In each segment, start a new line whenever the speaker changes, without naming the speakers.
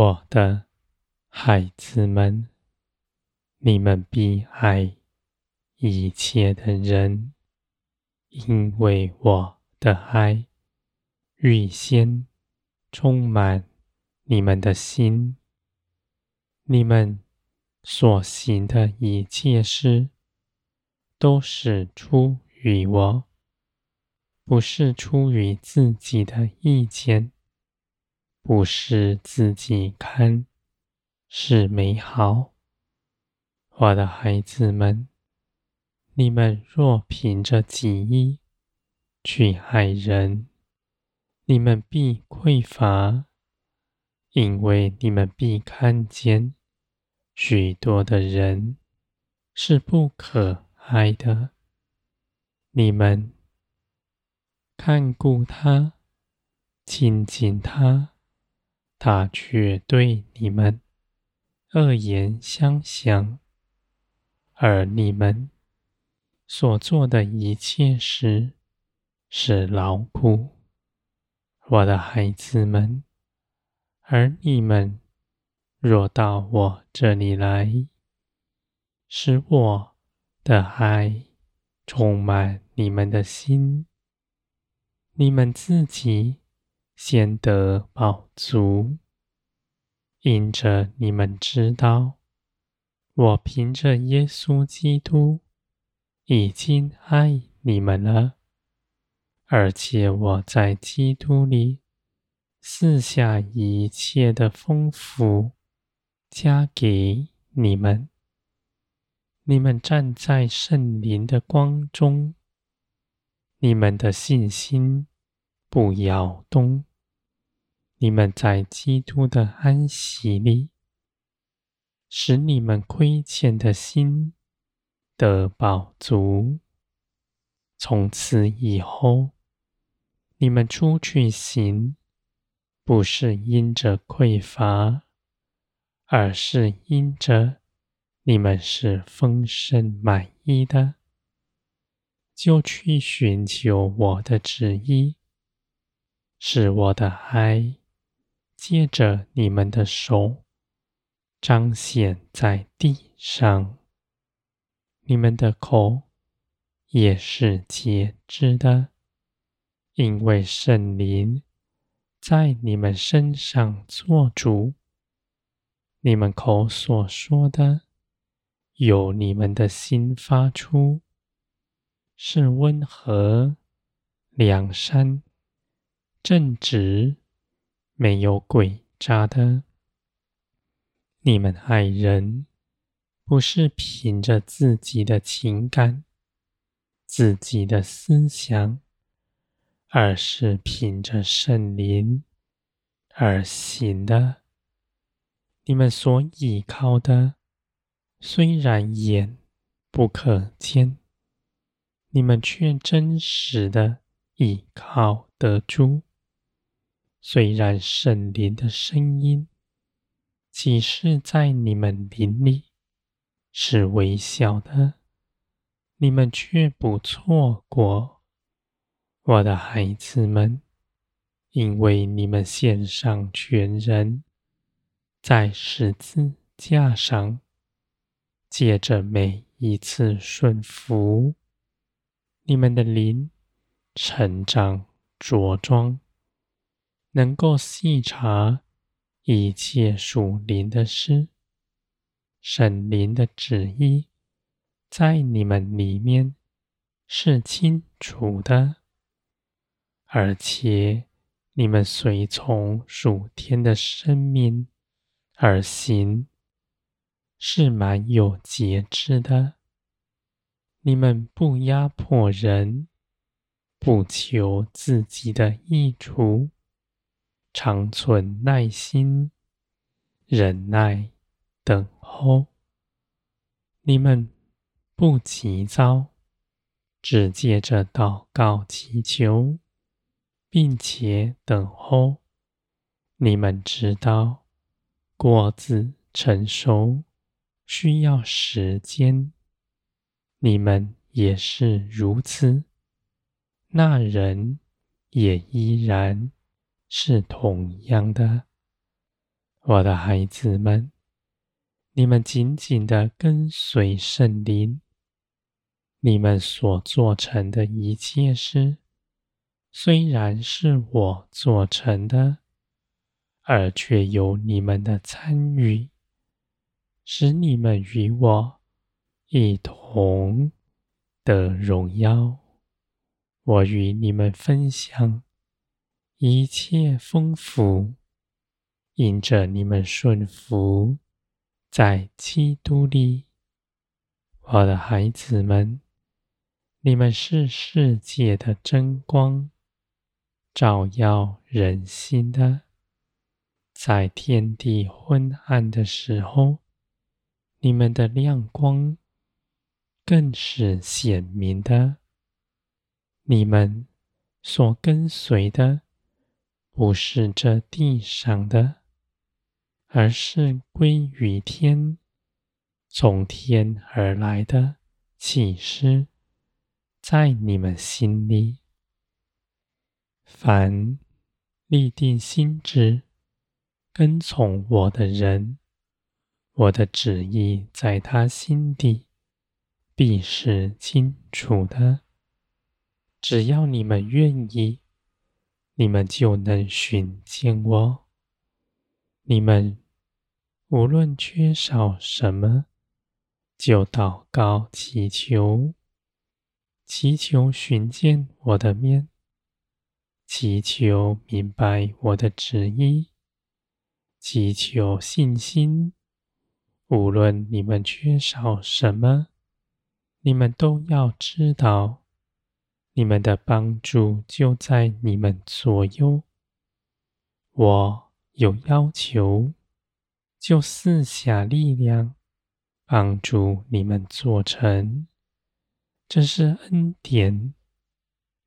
我的孩子们，你们必爱一切的人，因为我的爱预先充满你们的心。你们所行的一切事，都是出于我，不是出于自己的意见，不是自己看是美好。我的孩子们，你们若凭着己意去爱人，你们必匮乏，因为你们必看见许多的人是不可爱的，你们看顾他，亲近他，他却对你们恶言相向，而你们所做的一切事是劳苦，我的孩子们，而你们若到我这里来，使我的爱充满你们的心，你们自己先得饱足，因着你们知道，我凭着耶稣基督已经爱你们了，而且我在基督里赐下一切的丰富，加给你们。你们站在圣灵的光中，你们的信心不摇动。你们在基督的安息里，使你们亏欠的心得饱足。从此以后，你们出去行，不是因着匮乏，而是因着。你们是丰盛满意的，就去寻求我的旨意，是我的爱借着你们的手彰显在地上。你们的口也是节制的，因为圣灵在你们身上作主。你们口所说的。由你们的心发出，是温和、良善、正直，没有诡诈的。你们爱人，不是凭着自己的情感、自己的思想，而是凭着圣灵而行的。你们所依靠的。虽然眼不可见，你们却真实的依靠得住。虽然圣灵的声音启示在你们灵里是微小的，你们却不错过，我的孩子们，因为你们献上全人，在十字架上。借着每一次顺服，你们的灵成长着装，能够细察一切属灵的事，神灵的旨意在你们里面是清楚的，而且你们随从属天的生命而行。是蛮有节制的。你们不压迫人，不求自己的益处，常存耐心、忍耐、等候。你们不急躁，只借着祷告祈求，并且等候。你们知道，果子成熟。需要时间，你们也是如此。那人也依然是同样的。我的孩子们，你们紧紧的跟随圣灵。你们所做成的一切事，虽然是我做成的，而却有你们的参与，使你们与我一同得荣耀。我与你们分享一切丰富，因着你们顺服在基督里，我的孩子们。你们是世界的真光，照耀人心的。在天地昏暗的时候，你们的亮光更是显明的。你们所跟随的，不是这地上的，而是归于天，从天而来的启示。在你们心里，凡立定心志跟从我的人，我的旨意在他心底必是清楚的。只要你们愿意，你们就能寻见我。你们无论缺少什么，就祷告祈求。祈求寻见我的面，祈求明白我的旨意，祈求信心。无论你们缺少什么，你们都要知道，你们的帮助就在你们左右。我有要求，就赐下力量，帮助你们做成。这是恩典，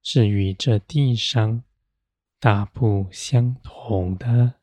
是与这地上大不相同的。